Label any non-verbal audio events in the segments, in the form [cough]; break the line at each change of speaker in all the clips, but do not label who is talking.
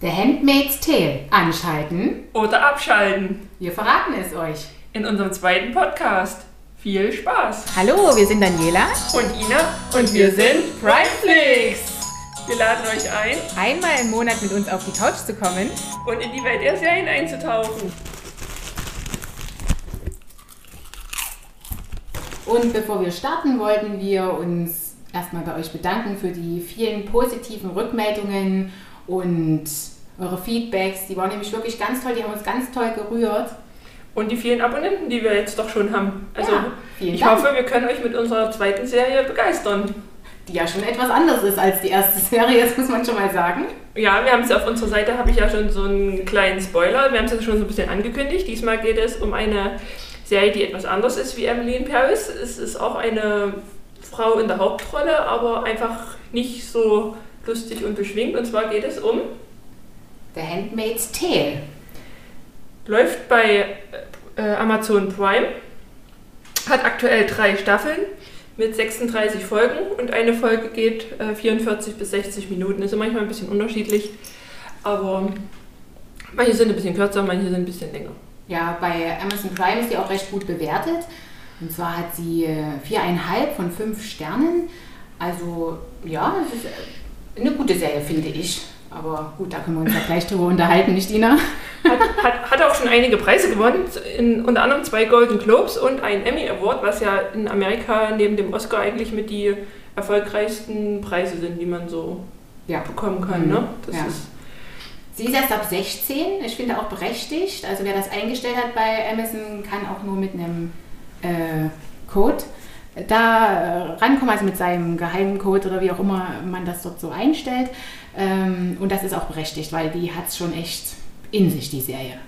The Handmaid's Tale anschalten
oder abschalten.
Wir verraten es euch.
In unserem zweiten Podcast. Viel Spaß.
Hallo, wir sind Daniela
und Ina und wir sind Primeflix. Wir laden euch ein,
einmal im Monat mit uns auf die Couch zu kommen
und in die Welt der Serien einzutauchen.
Und bevor wir starten, wollten wir uns erstmal bei euch bedanken für die vielen positiven Rückmeldungen und eure Feedbacks. Die waren nämlich wirklich ganz toll, die haben uns ganz toll gerührt.
Und die vielen Abonnenten, die wir jetzt doch schon haben. Also ja, ich Dank. hoffe, wir können euch mit unserer zweiten Serie begeistern.
Die ja schon etwas anders ist als die erste Serie, das muss man schon mal sagen.
Ja, wir haben es auf unserer Seite, habe ich ja schon so einen kleinen Spoiler. Wir haben es ja schon so ein bisschen angekündigt. Diesmal geht es um eine Serie, die etwas anders ist wie Emily in Paris. Es ist auch eine Frau in der Hauptrolle, aber einfach nicht so lustig und beschwingt. Und zwar geht es um
The Handmaid's Tale.
Läuft bei äh, Amazon Prime, hat aktuell drei Staffeln mit 36 Folgen und eine Folge geht äh, 44 bis 60 Minuten. Ist manchmal ein bisschen unterschiedlich, aber manche sind ein bisschen kürzer, manche sind ein bisschen länger.
Ja, bei Amazon Prime ist sie auch recht gut bewertet. Und zwar hat sie äh, viereinhalb von fünf Sternen. Also ja, es ist äh, eine gute Serie, finde ich. Aber gut, da können wir uns ja gleich drüber unterhalten, nicht Dina?
Hat, hat, hat auch schon einige Preise gewonnen, in, unter anderem zwei Golden Globes und einen Emmy Award, was ja in Amerika neben dem Oscar eigentlich mit die erfolgreichsten Preise sind, die man so ja. bekommen kann. Mhm. Ne?
Das ja. ist Sie ist erst ab 16, ich finde auch berechtigt. Also wer das eingestellt hat bei Amazon, kann auch nur mit einem äh, Code da äh, rankommen, also mit seinem geheimen Code oder wie auch immer man das dort so einstellt. Ähm, und das ist auch berechtigt, weil die hat es schon echt in sich, die Serie.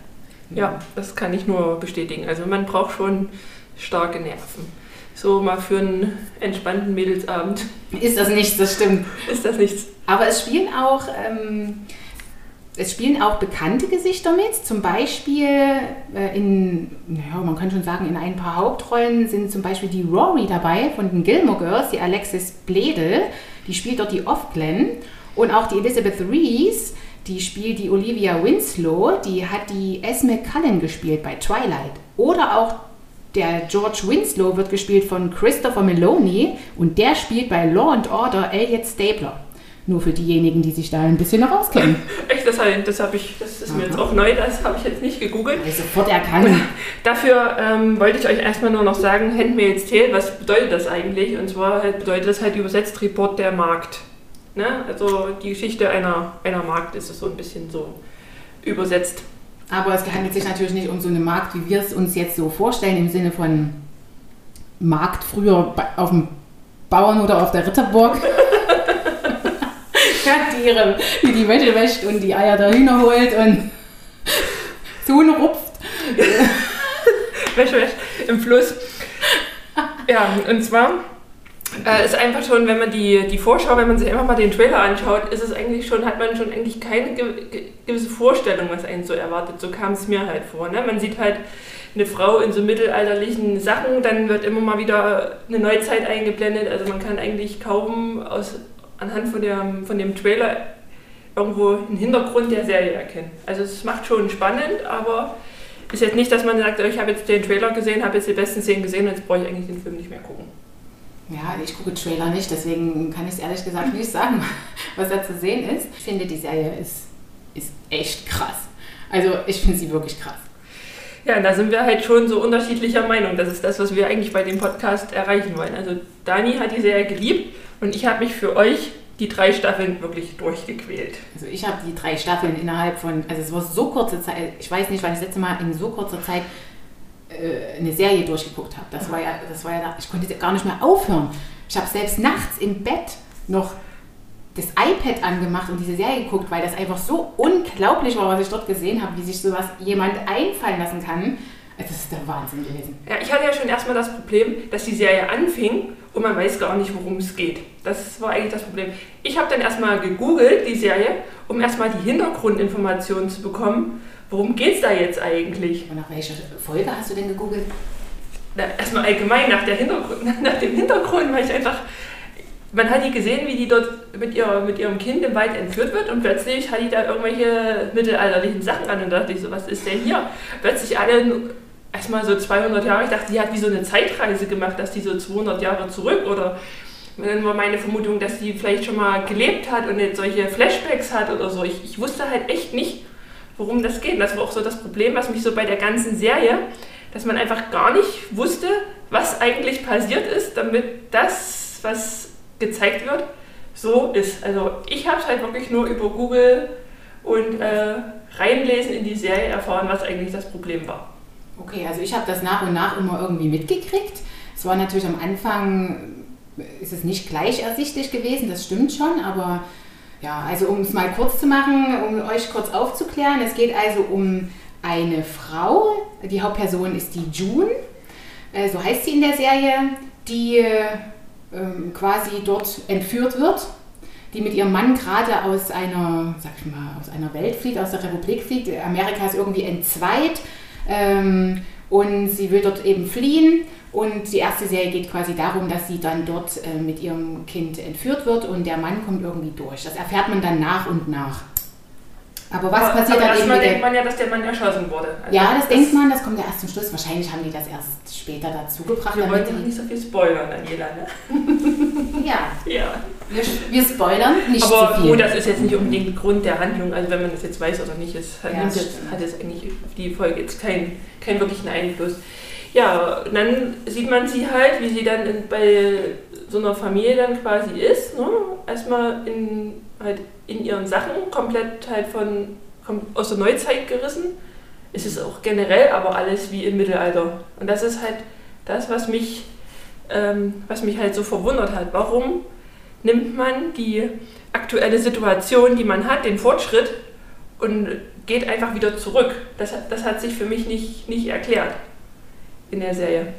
Ja, das kann ich nur bestätigen. Also man braucht schon starke Nerven. So mal für einen entspannten Mädelsabend.
Ist das nichts, das stimmt.
Ist das nichts.
Aber es spielen auch, ähm, es spielen auch bekannte Gesichter mit. Zum Beispiel äh, in, ja, man kann schon sagen, in ein paar Hauptrollen sind zum Beispiel die Rory dabei von den Gilmore Girls, die Alexis Bledel, die spielt dort die Off-Glenn. Und auch die Elizabeth Reese, die spielt die Olivia Winslow, die hat die Esme Cullen gespielt bei Twilight. Oder auch der George Winslow wird gespielt von Christopher Meloni und der spielt bei Law and Order Elliot Stapler. Nur für diejenigen, die sich da ein bisschen noch auskennen. [laughs]
Echt, das, das, hab ich, das ist Aha. mir jetzt auch neu, das habe ich jetzt nicht gegoogelt.
Ich sofort erkannt. [laughs]
Dafür ähm, wollte ich euch erstmal nur noch sagen, Handmaid's Tale, was bedeutet das eigentlich? Und zwar halt bedeutet das halt übersetzt Report der Markt. Ne? Also die Geschichte einer, einer Markt ist es so ein bisschen so übersetzt.
Aber es handelt sich natürlich nicht um so eine Markt, wie wir es uns jetzt so vorstellen, im Sinne von Markt früher auf dem Bauern oder auf der Ritterburg. [laughs] die, ihre, die Wäsche wäscht und die Eier der Hühner holt und [laughs] Huhn rupft. [laughs]
Wäsche wäscht im Fluss. Ja, und zwar äh, ist einfach schon, wenn man die, die Vorschau, wenn man sich einfach mal den Trailer anschaut, ist es eigentlich schon, hat man schon eigentlich keine gewisse Vorstellung, was einen so erwartet. So kam es mir halt vor. Ne? Man sieht halt eine Frau in so mittelalterlichen Sachen, dann wird immer mal wieder eine Neuzeit eingeblendet. Also man kann eigentlich kaum aus, anhand von, der, von dem Trailer irgendwo einen Hintergrund der Serie erkennen. Also es macht schon spannend, aber ist jetzt nicht, dass man sagt, ich habe jetzt den Trailer gesehen, habe jetzt die besten Szenen gesehen und jetzt brauche ich eigentlich den Film nicht mehr gucken.
Ja, ich gucke Trailer nicht, deswegen kann ich es ehrlich gesagt nicht sagen, [laughs] was da zu sehen ist. Ich finde, die Serie ist, ist echt krass. Also ich finde sie wirklich krass.
Ja, da sind wir halt schon so unterschiedlicher Meinung. Das ist das, was wir eigentlich bei dem Podcast erreichen wollen. Also Dani hat die Serie geliebt und ich habe mich für euch die drei Staffeln wirklich durchgequält.
Also ich habe die drei Staffeln innerhalb von, also es war so kurze Zeit, ich weiß nicht, wann ich das letzte Mal in so kurzer Zeit äh, eine Serie durchgeguckt habe. Das war ja, das war ja, ich konnte gar nicht mehr aufhören. Ich habe selbst nachts im Bett noch das iPad angemacht und diese Serie geguckt, weil das einfach so unglaublich war, was ich dort gesehen habe, wie sich sowas jemand einfallen lassen kann. Das ist der Wahnsinn gewesen.
Ja, ich hatte ja schon erstmal das Problem, dass die Serie anfing und man weiß gar nicht, worum es geht. Das war eigentlich das Problem. Ich habe dann erstmal gegoogelt, die Serie, um erstmal die Hintergrundinformationen zu bekommen worum geht es da jetzt eigentlich?
Und nach welcher Folge hast du denn gegoogelt?
Na, erstmal allgemein nach, der Hintergrund, [laughs] nach dem Hintergrund, weil ich einfach, man hat die gesehen, wie die dort mit, ihr, mit ihrem Kind im Wald entführt wird und plötzlich hat die da irgendwelche mittelalterlichen Sachen an und dachte ich so, was ist denn hier? Plötzlich alle erstmal so 200 Jahre, ich dachte, die hat wie so eine Zeitreise gemacht, dass die so 200 Jahre zurück oder dann war meine Vermutung, dass die vielleicht schon mal gelebt hat und jetzt solche Flashbacks hat oder so. Ich, ich wusste halt echt nicht, worum das geht. Das war auch so das Problem, was mich so bei der ganzen Serie, dass man einfach gar nicht wusste, was eigentlich passiert ist, damit das, was gezeigt wird, so ist. Also ich habe es halt wirklich nur über Google und äh, reinlesen in die Serie erfahren, was eigentlich das Problem war.
Okay, also ich habe das nach und nach immer irgendwie mitgekriegt. Es war natürlich am Anfang, ist es nicht gleich ersichtlich gewesen, das stimmt schon, aber ja, also um es mal kurz zu machen, um euch kurz aufzuklären, es geht also um eine Frau, die Hauptperson ist die June, äh, so heißt sie in der Serie, die ähm, quasi dort entführt wird, die mit ihrem Mann gerade aus einer, sag ich mal, aus einer Welt fliegt, aus der Republik fliegt. Amerika ist irgendwie entzweit ähm, und sie will dort eben fliehen. Und die erste Serie geht quasi darum, dass sie dann dort äh, mit ihrem Kind entführt wird und der Mann kommt irgendwie durch. Das erfährt man dann nach und nach. Aber was aber, passiert aber dann eben
mit denkt man ja, dass der Mann erschossen wurde.
Also ja, das, das, denkt man, das kommt ja erst zum Schluss. Wahrscheinlich haben die das erst später dazu gebracht.
Wir wollten nicht so viel spoilern, Daniela, ne? [laughs] [laughs]
ja.
ja.
Wir, wir, spoilern nicht
aber
so viel.
Aber das ist jetzt nicht unbedingt Grund der Handlung. Also wenn man das jetzt weiß oder nicht, ist, hat, ja, jetzt, hat es eigentlich auf die Folge jetzt keinen kein wirklichen Einfluss. Ja, und dann sieht man sie halt, wie sie dann in, bei so einer Familie dann quasi ist. Ne? Erstmal in halt in ihren Sachen komplett halt von, aus der Neuzeit gerissen. Es ist auch generell aber alles wie im Mittelalter. Und das ist halt das, was mich, ähm, was mich halt so verwundert hat. Warum nimmt man die aktuelle Situation, die man hat, den Fortschritt und geht einfach wieder zurück? Das, das hat sich für mich nicht, nicht erklärt in der Serie.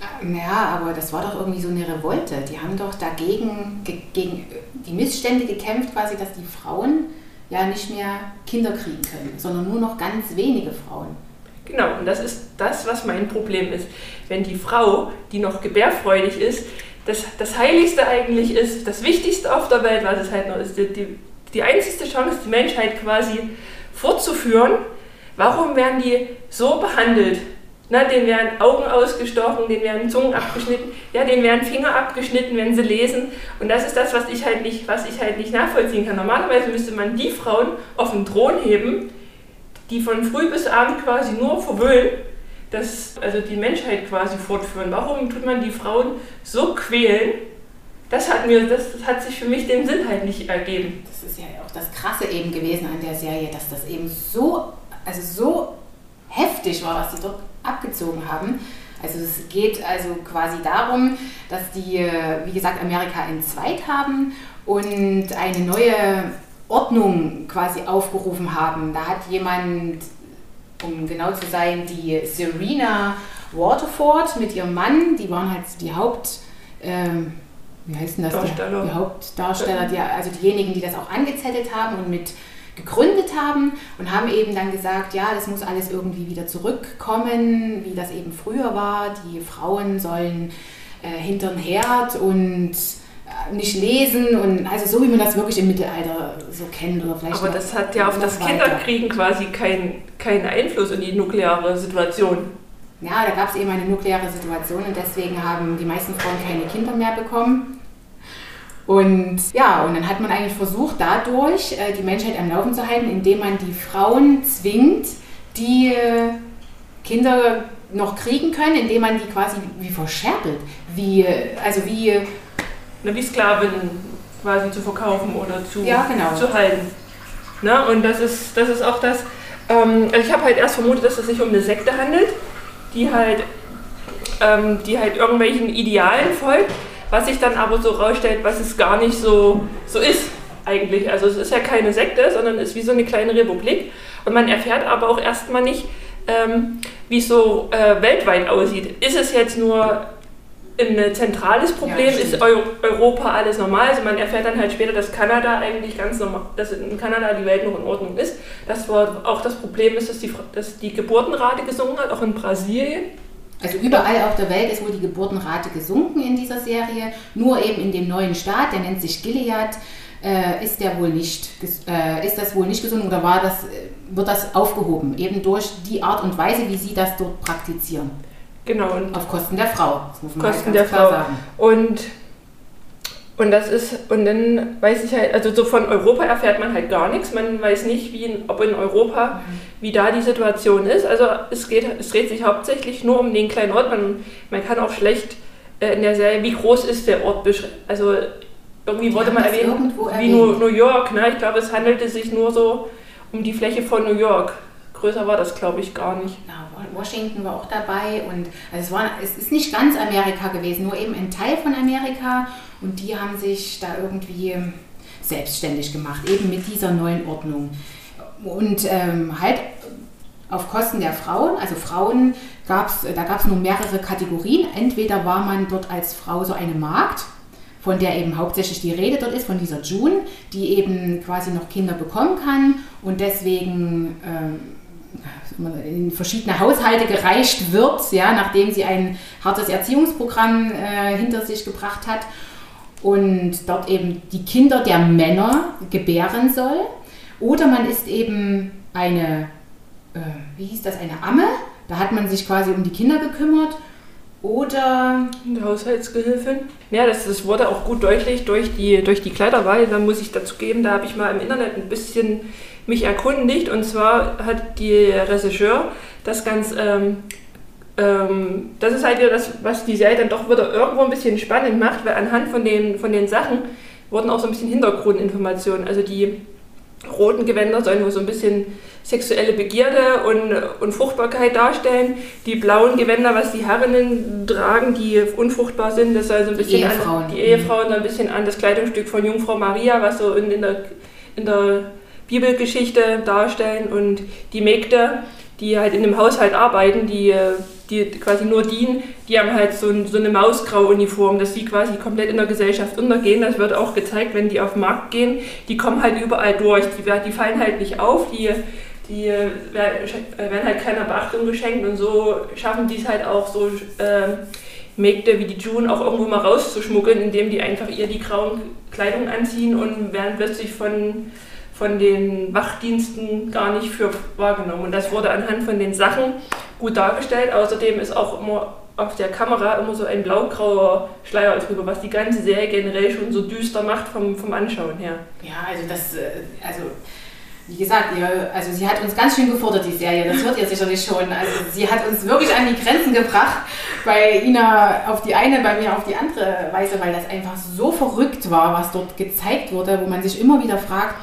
Ja, aber das war doch irgendwie so eine Revolte. Die haben doch dagegen, gegen die Missstände gekämpft, quasi, dass die Frauen ja nicht mehr Kinder kriegen können, sondern nur noch ganz wenige Frauen.
Genau, und das ist das, was mein Problem ist. Wenn die Frau, die noch gebärfreudig ist, das, das Heiligste eigentlich ist, das Wichtigste auf der Welt, was es halt noch ist, die, die, die einzigste Chance, die Menschheit quasi fortzuführen, warum werden die so behandelt? Na, denen werden Augen ausgestochen, denen werden Zungen abgeschnitten, ja, denen werden Finger abgeschnitten, wenn sie lesen. Und das ist das, was ich halt nicht, was ich halt nicht nachvollziehen kann. Normalerweise müsste man die Frauen auf den Thron heben, die von früh bis abend quasi nur verwöhnen, dass also die Menschheit quasi fortführen. Warum tut man die Frauen so quälen? Das hat mir, das, das hat sich für mich den Sinn halt nicht ergeben.
Das ist ja auch das Krasse eben gewesen an der Serie, dass das eben so, also so heftig war, was sie dort abgezogen haben. Also es geht also quasi darum, dass die, wie gesagt, Amerika entzweit haben und eine neue Ordnung quasi aufgerufen haben. Da hat jemand, um genau zu sein, die Serena Waterford mit ihrem Mann, die waren halt die Haupt... Ähm, wie heißt denn das?
Darsteller.
Die, die Hauptdarsteller, die, also diejenigen, die das auch angezettelt haben und mit gegründet haben und haben eben dann gesagt, ja, das muss alles irgendwie wieder zurückkommen, wie das eben früher war. Die Frauen sollen äh, hintern Herd und äh, nicht lesen und also so wie man das wirklich im Mittelalter so kennt oder vielleicht.
Aber das hat ja auf das weiter. Kinderkriegen quasi keinen kein Einfluss in die nukleare Situation.
Ja, da gab es eben eine nukleare Situation und deswegen haben die meisten Frauen keine Kinder mehr bekommen. Und ja, und dann hat man eigentlich versucht, dadurch äh, die Menschheit am Laufen zu halten, indem man die Frauen zwingt, die äh, Kinder noch kriegen können, indem man die quasi wie verscherbelt, wie, also wie...
Na, wie Sklavinnen quasi zu verkaufen oder zu,
ja, genau.
zu halten. Na, und das ist, das ist auch das, ähm, also ich habe halt erst vermutet, dass es sich um eine Sekte handelt, die halt, ähm, die halt irgendwelchen Idealen folgt was sich dann aber so rausstellt, was es gar nicht so, so ist eigentlich. Also es ist ja keine Sekte, sondern es ist wie so eine kleine Republik. Und man erfährt aber auch erstmal nicht, ähm, wie es so äh, weltweit aussieht. Ist es jetzt nur ein zentrales Problem? Ja, ist Eu Europa alles normal? Also man erfährt dann halt später, dass Kanada eigentlich ganz normal, dass in Kanada die Welt noch in Ordnung ist. Das war auch das Problem ist, dass die, dass die Geburtenrate gesunken hat, auch in Brasilien.
Also überall auf der Welt ist wohl die Geburtenrate gesunken in dieser Serie. Nur eben in dem neuen Staat, der nennt sich Gilead, äh, ist, der wohl nicht, äh, ist das wohl nicht gesunken oder war das, äh, wird das aufgehoben, eben durch die Art und Weise, wie sie das dort praktizieren.
Genau.
Auf Kosten der Frau.
Das muss man Kosten der Frau. Sagen. Und und das ist, und dann weiß ich halt, also so von Europa erfährt man halt gar nichts. Man weiß nicht, wie in, ob in Europa, mhm. wie da die Situation ist. Also es geht, es dreht sich hauptsächlich nur um den kleinen Ort. Man, man kann auch schlecht äh, in der Serie, wie groß ist der Ort beschreiben. Also irgendwie wollte man erwähnen, wie New, New York. Ne? Ich glaube, es handelte sich nur so um die Fläche von New York. Größer war das, glaube ich, gar nicht.
Ja, Washington war auch dabei und also es, war, es ist nicht ganz Amerika gewesen, nur eben ein Teil von Amerika und die haben sich da irgendwie selbstständig gemacht, eben mit dieser neuen Ordnung. Und ähm, halt auf Kosten der Frauen, also Frauen gab es, da gab es nur mehrere Kategorien. Entweder war man dort als Frau so eine Magd, von der eben hauptsächlich die Rede dort ist, von dieser June, die eben quasi noch Kinder bekommen kann und deswegen ähm, in verschiedene Haushalte gereicht wird, ja, nachdem sie ein hartes Erziehungsprogramm äh, hinter sich gebracht hat und dort eben die Kinder der Männer gebären soll. Oder man ist eben eine, äh, wie hieß das, eine Amme, da hat man sich quasi um die Kinder gekümmert. Oder.
Eine Haushaltsgehilfin. Ja, das, das wurde auch gut deutlich durch die, durch die Kleiderwahl. Da muss ich dazu geben, da habe ich mal im Internet ein bisschen mich erkundigt. Und zwar hat die Regisseur das ganz ähm, ähm, das ist halt wieder das, was die Serie dann doch wieder irgendwo ein bisschen spannend macht, weil anhand von den, von den Sachen wurden auch so ein bisschen Hintergrundinformationen. Also die roten Gewänder sollen wohl so ein bisschen sexuelle Begierde und, und Fruchtbarkeit darstellen. Die blauen Gewänder, was die Herrinnen tragen, die unfruchtbar sind, das soll so ein bisschen die Ehefrauen, an, die Ehefrauen ein bisschen an das Kleidungsstück von Jungfrau Maria, was so in, in, der, in der Bibelgeschichte darstellen. Und die Mägde, die halt in dem Haushalt arbeiten, die die quasi nur dienen, die haben halt so, ein, so eine Mausgrau-Uniform, dass sie quasi komplett in der Gesellschaft untergehen. Das wird auch gezeigt, wenn die auf den Markt gehen. Die kommen halt überall durch. Die, die fallen halt nicht auf, die, die werden halt keiner Beachtung geschenkt und so schaffen die es halt auch so. Äh, Mägde wie die June auch irgendwo mal rauszuschmuggeln, indem die einfach ihr die grauen Kleidung anziehen und werden plötzlich von von den Wachdiensten gar nicht für wahrgenommen. Und das wurde anhand von den Sachen gut dargestellt. Außerdem ist auch immer auf der Kamera immer so ein blaugrauer Schleier drüber, was die ganze Serie generell schon so düster macht vom, vom Anschauen her.
Ja, also das, äh, also wie gesagt, ihr, also sie hat uns ganz schön gefordert, die Serie, das hört ihr sicherlich schon. Also sie hat uns wirklich an die Grenzen gebracht, bei Ina auf die eine, bei mir auf die andere Weise, weil das einfach so verrückt war, was dort gezeigt wurde, wo man sich immer wieder fragt,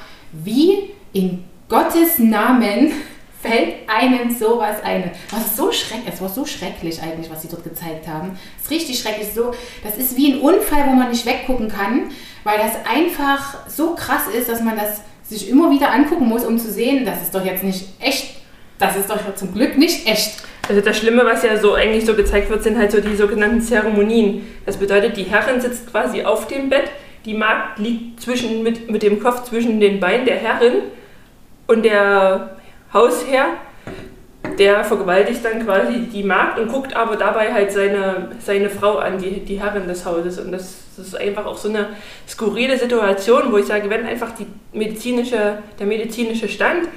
wie in Gottes Namen [laughs] fällt einem sowas ein. Was so schrecklich, es war so schrecklich eigentlich, was sie dort gezeigt haben. Es ist richtig schrecklich. So, das ist wie ein Unfall, wo man nicht weggucken kann, weil das einfach so krass ist, dass man das sich immer wieder angucken muss, um zu sehen, das ist doch jetzt nicht echt. Das ist doch zum Glück nicht echt.
Also das Schlimme, was ja so eigentlich so gezeigt wird, sind halt so die sogenannten Zeremonien. Das bedeutet, die Herrin sitzt quasi auf dem Bett die Magd liegt zwischen, mit, mit dem Kopf zwischen den Beinen der Herrin und der Hausherr, der vergewaltigt dann quasi die Magd und guckt aber dabei halt seine, seine Frau an, die, die Herrin des Hauses. Und das, das ist einfach auch so eine skurrile Situation, wo ich sage, wenn einfach die medizinische, der medizinische Stand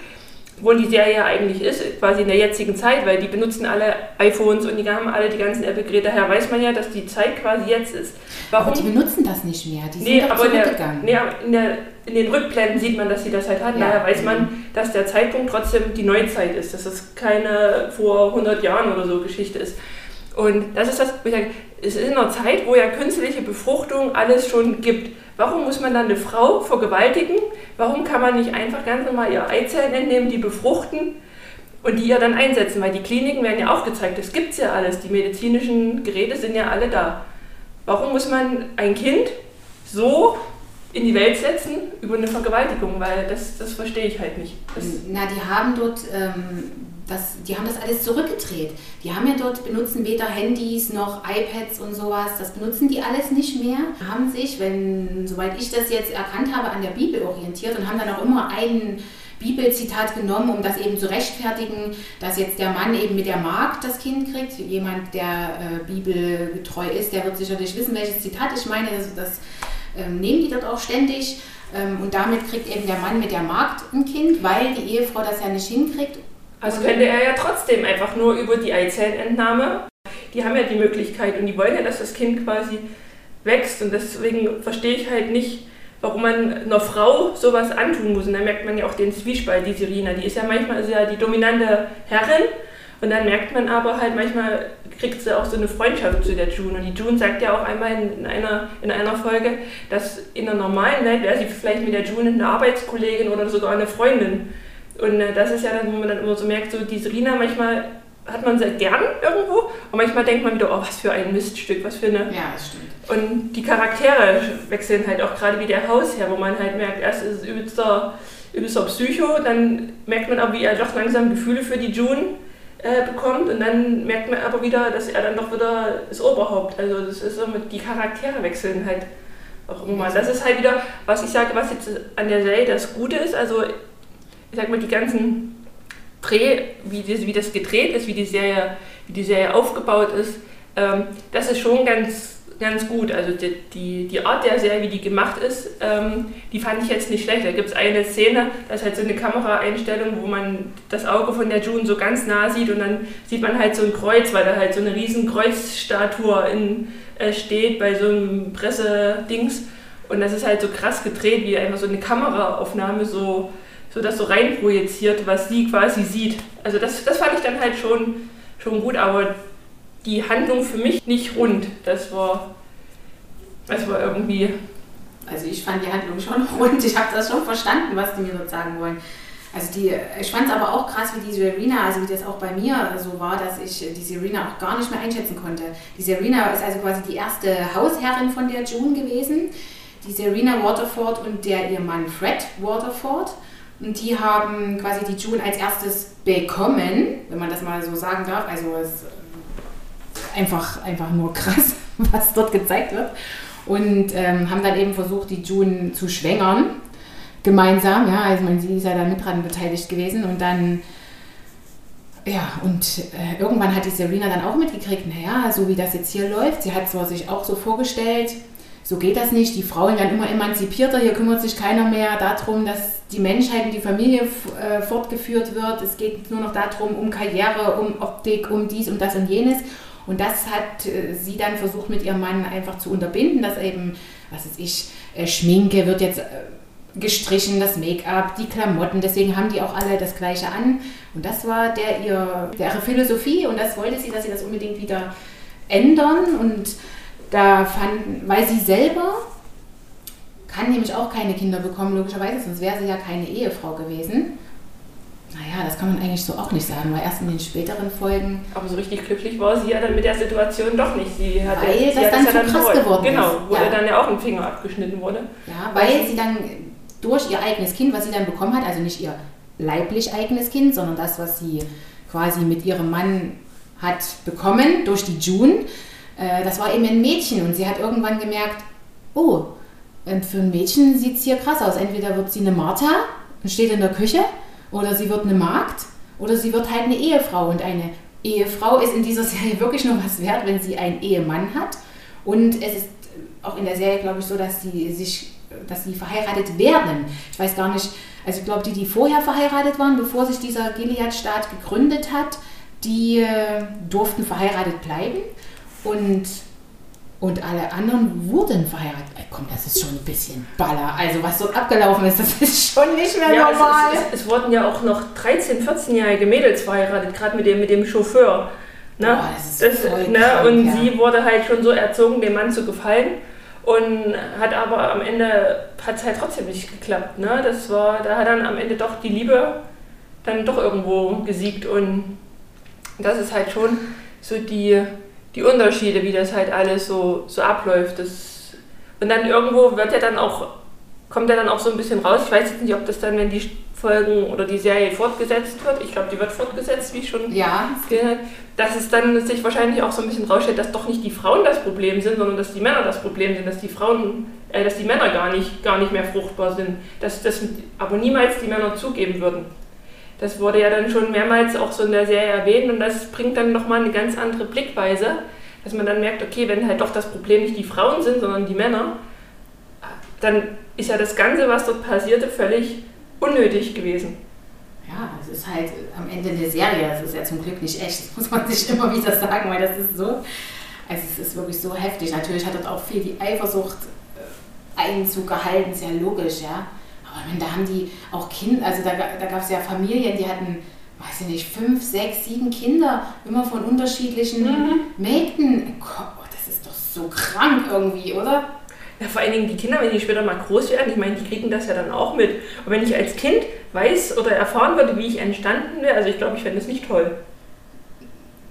wo die Serie eigentlich ist, quasi in der jetzigen Zeit, weil die benutzen alle iPhones und die haben alle die ganzen Apple-Geräte. Daher weiß man ja, dass die Zeit quasi jetzt ist.
Warum? Aber die benutzen das nicht mehr, die
nee, sind aber in, der, nee, in, der, in den Rückblenden sieht man, dass sie das halt hatten. Ja. Daher weiß man, dass der Zeitpunkt trotzdem die Neuzeit ist, dass es keine vor 100 Jahren oder so Geschichte ist. Und das ist das, wo ich sage, es ist in einer Zeit, wo ja künstliche Befruchtung alles schon gibt. Warum muss man dann eine Frau vergewaltigen? Warum kann man nicht einfach ganz normal ihre Eizellen entnehmen, die befruchten und die ja dann einsetzen? Weil die Kliniken werden ja auch gezeigt, das gibt es ja alles. Die medizinischen Geräte sind ja alle da. Warum muss man ein Kind so in die Welt setzen über eine Vergewaltigung? Weil das, das verstehe ich halt nicht. Das
Na, die haben dort ähm, das, die haben das alles zurückgedreht. Die haben ja dort, benutzen weder Handys noch iPads und sowas, das benutzen die alles nicht mehr. Haben sich, wenn, soweit ich das jetzt erkannt habe, an der Bibel orientiert und haben dann auch immer einen Bibelzitat genommen, um das eben zu rechtfertigen, dass jetzt der Mann eben mit der Magd das Kind kriegt. Jemand, der äh, bibelgetreu ist, der wird sicherlich wissen, welches Zitat ich meine. Das, das ähm, nehmen die dort auch ständig. Ähm, und damit kriegt eben der Mann mit der Magd ein Kind, weil die Ehefrau das ja nicht hinkriegt.
Also könnte er ja trotzdem einfach nur über die Eizellenentnahme, die haben ja die Möglichkeit und die wollen ja, dass das Kind quasi wächst und deswegen verstehe ich halt nicht, warum man einer Frau sowas antun muss. Und da merkt man ja auch den Zwiespalt, die Serena, die ist ja manchmal ist die dominante Herrin und dann merkt man aber halt manchmal kriegt sie auch so eine Freundschaft zu der June. Und die June sagt ja auch einmal in einer, in einer Folge, dass in der normalen Welt wäre sie vielleicht mit der June eine Arbeitskollegin oder sogar eine Freundin. Und äh, das ist ja dann, wo man dann immer so merkt, so die Serena manchmal hat man sehr gern irgendwo und manchmal denkt man wieder, oh, was für ein Miststück, was für eine.
Ja, das stimmt.
Und die Charaktere wechseln halt auch gerade wie der Hausherr, wo man halt merkt, erst ist es übelster, übelster Psycho, dann merkt man aber, wie er doch langsam Gefühle für die June äh, bekommt und dann merkt man aber wieder, dass er dann doch wieder das Oberhaupt, also das ist so mit, die Charaktere wechseln halt auch immer. Das ist halt wieder, was ich sage, was jetzt an der Serie das Gute ist, also ich sag mal, die ganzen Dreh, wie das, wie das gedreht ist, wie die Serie, wie die Serie aufgebaut ist, ähm, das ist schon ganz, ganz gut. Also die, die, die Art der Serie, wie die gemacht ist, ähm, die fand ich jetzt nicht schlecht. Da gibt es eine Szene, da ist halt so eine Kameraeinstellung, wo man das Auge von der June so ganz nah sieht und dann sieht man halt so ein Kreuz, weil da halt so eine riesen Kreuzstatue in, äh, steht bei so einem Pressedings. Und das ist halt so krass gedreht, wie einfach so eine Kameraaufnahme so so das so reinprojiziert, was sie quasi sieht. Also das, das fand ich dann halt schon, schon gut, aber die Handlung für mich nicht rund. Das war, das war irgendwie.
Also ich fand die Handlung schon [laughs] rund. Ich habe das schon verstanden, was die mir dort sagen wollen. Also die, ich fand es aber auch krass, wie die Serena, also wie das auch bei mir so war, dass ich die Serena auch gar nicht mehr einschätzen konnte. Die Serena ist also quasi die erste Hausherrin von der June gewesen. Die Serena Waterford und der ihr Mann Fred Waterford. Und die haben quasi die June als erstes bekommen, wenn man das mal so sagen darf. Also es ist einfach, einfach nur krass, [laughs] was dort gezeigt wird. Und ähm, haben dann eben versucht, die June zu schwängern, gemeinsam. Ja, also man, sie ist ja da mit dran beteiligt gewesen. Und dann, ja, und äh, irgendwann hat die Serena dann auch mitgekriegt, naja, so wie das jetzt hier läuft, sie hat zwar sich auch so vorgestellt, so geht das nicht. Die Frauen werden immer emanzipierter. Hier kümmert sich keiner mehr darum, dass die Menschheit und die Familie äh, fortgeführt wird. Es geht nur noch darum, um Karriere, um Optik, um dies, um das und jenes. Und das hat äh, sie dann versucht mit ihrem Mann einfach zu unterbinden, dass eben, was weiß ich, äh, Schminke wird jetzt äh, gestrichen, das Make-up, die Klamotten, deswegen haben die auch alle das Gleiche an. Und das war der, ihr, der ihre Philosophie und das wollte sie, dass sie das unbedingt wieder ändern. Und da fanden, weil sie selber kann nämlich auch keine Kinder bekommen, logischerweise, sonst wäre sie ja keine Ehefrau gewesen. Naja, das kann man eigentlich so auch nicht sagen, weil erst in den späteren Folgen.
Aber so richtig glücklich war sie ja dann mit der Situation doch nicht. Sie
hatte, weil sie das dann zu krass geworden
geworden genau, ist. Genau, wo ja. dann ja auch ein Finger abgeschnitten wurde.
Ja, weil sie dann durch ihr eigenes Kind, was sie dann bekommen hat, also nicht ihr leiblich eigenes Kind, sondern das, was sie quasi mit ihrem Mann hat bekommen durch die June, äh, das war eben ein Mädchen und sie hat irgendwann gemerkt, oh, für ein Mädchen sieht es hier krass aus. Entweder wird sie eine Martha und steht in der Küche oder sie wird eine Magd oder sie wird halt eine Ehefrau. Und eine Ehefrau ist in dieser [laughs] Serie wirklich nur was wert, wenn sie einen Ehemann hat. Und es ist auch in der Serie, glaube ich, so, dass sie sich, dass sie verheiratet werden. Ich weiß gar nicht, also ich glaube, die, die vorher verheiratet waren, bevor sich dieser Gilead-Staat gegründet hat, die äh, durften verheiratet bleiben. Und, und alle anderen wurden verheiratet. Ey, komm, das ist schon ein bisschen Baller. Also was so abgelaufen ist, das ist schon nicht mehr ja, normal.
Es, es, es, wurden ja auch noch 13-, 14-jährige Mädels verheiratet, gerade mit dem, mit dem Chauffeur. Ne? Oh, das ist das, ne? Krank, und ja. sie wurde halt schon so erzogen, dem Mann zu gefallen und hat aber am Ende hat es halt trotzdem nicht geklappt. Ne? Das war, da hat dann am Ende doch die Liebe dann doch irgendwo gesiegt und das ist halt schon so die die Unterschiede, wie das halt alles so, so abläuft. Das, und dann irgendwo wird ja dann auch, kommt ja dann auch so ein bisschen raus. Ich weiß jetzt nicht, ob das dann, wenn die Folgen oder die Serie fortgesetzt wird, ich glaube, die wird fortgesetzt, wie schon
ja.
gehört dass es dann sich wahrscheinlich auch so ein bisschen rausstellt, dass doch nicht die Frauen das Problem sind, sondern dass die Männer das Problem sind, dass die Frauen äh, dass die Männer gar nicht, gar nicht mehr fruchtbar sind, dass das aber niemals die Männer zugeben würden. Das wurde ja dann schon mehrmals auch so in der Serie erwähnt und das bringt dann nochmal eine ganz andere Blickweise, dass man dann merkt, okay, wenn halt doch das Problem nicht die Frauen sind, sondern die Männer, dann ist ja das Ganze, was dort passierte, völlig unnötig gewesen.
Ja, es ist halt am Ende eine Serie, es ist ja zum Glück nicht echt, das muss man sich [laughs] immer wieder sagen, weil das ist so, also es ist wirklich so heftig. Natürlich hat dort auch viel die Eifersucht äh, Einzug gehalten, ja logisch, ja. Aber meine, da haben die auch Kinder, also da, da gab es ja Familien, die hatten, weiß ich nicht, fünf, sechs, sieben Kinder, immer von unterschiedlichen mhm. Mägden. Oh, das ist doch so krank irgendwie, oder?
Ja, vor allen Dingen die Kinder, wenn die später mal groß werden, ich meine, die kriegen das ja dann auch mit. Und wenn ich als Kind weiß oder erfahren würde, wie ich entstanden wäre, also ich glaube, ich fände es nicht toll.